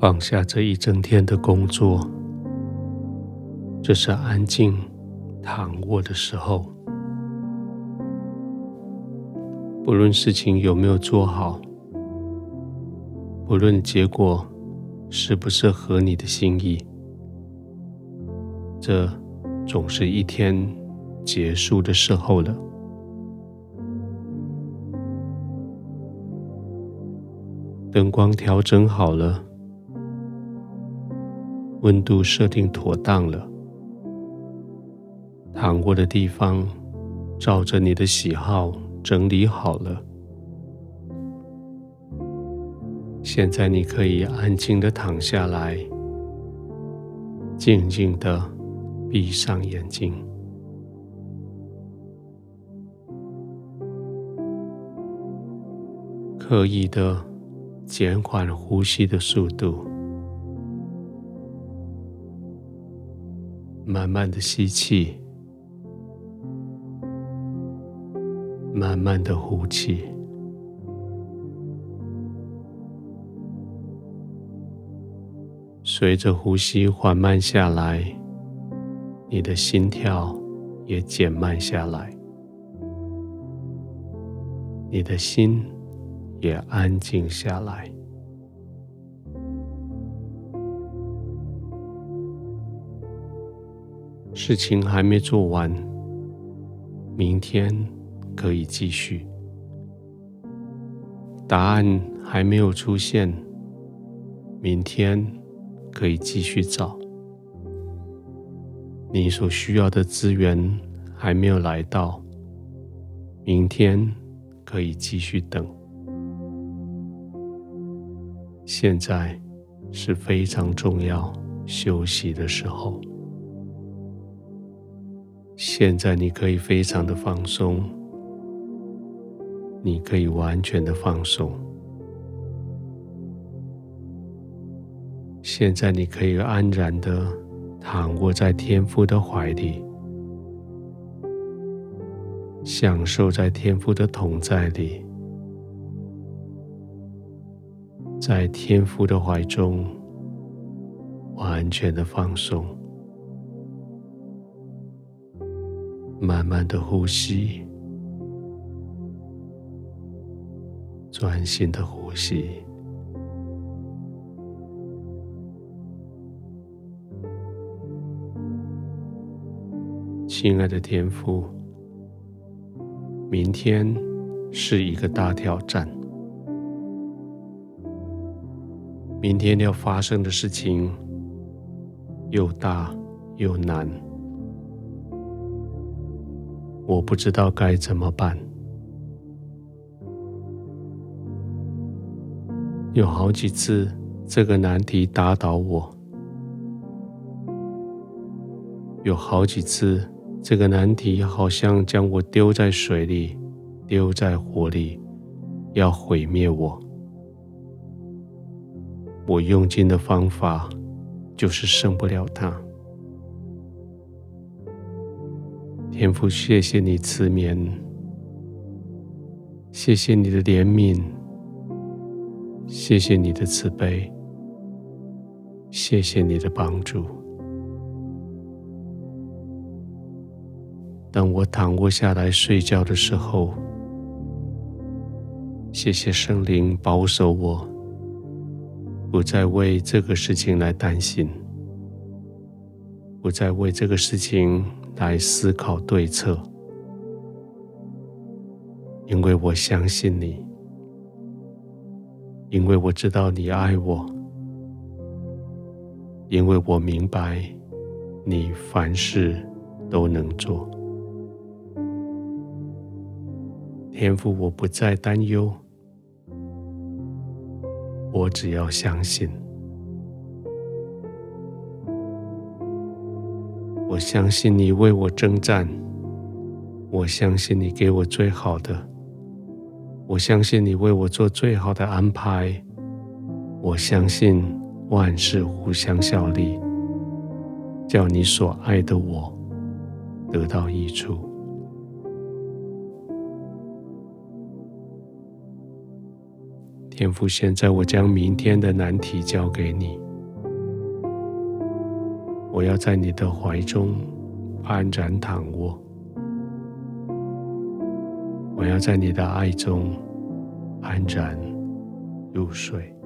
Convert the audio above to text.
放下这一整天的工作，这是安静躺卧的时候。不论事情有没有做好，不论结果是不是合你的心意，这总是一天结束的时候了。灯光调整好了，温度设定妥当了，躺卧的地方照着你的喜好整理好了。现在你可以安静的躺下来，静静的闭上眼睛，刻意的。减缓呼吸的速度，慢慢的吸气，慢慢的呼气。随着呼吸缓慢下来，你的心跳也减慢下来，你的心。也安静下来。事情还没做完，明天可以继续。答案还没有出现，明天可以继续找。你所需要的资源还没有来到，明天可以继续等。现在是非常重要休息的时候。现在你可以非常的放松，你可以完全的放松。现在你可以安然的躺卧在天父的怀里，享受在天父的同在里。在天父的怀中，完全的放松，慢慢的呼吸，专心的呼吸。亲爱的天父，明天是一个大挑战。明天要发生的事情又大又难，我不知道该怎么办。有好几次，这个难题打倒我；有好几次，这个难题好像将我丢在水里，丢在火里，要毁灭我。我用尽的方法，就是胜不了它。天父，谢谢你赐眠，谢谢你的怜悯，谢谢你的慈悲，谢谢你的帮助。当我躺卧下来睡觉的时候，谢谢圣灵保守我。不再为这个事情来担心，不再为这个事情来思考对策，因为我相信你，因为我知道你爱我，因为我明白你凡事都能做。天赋，我不再担忧。我只要相信，我相信你为我征战，我相信你给我最好的，我相信你为我做最好的安排，我相信万事互相效力，叫你所爱的我得到益处。天父，现在我将明天的难题交给你，我要在你的怀中安然躺卧，我要在你的爱中安然入睡。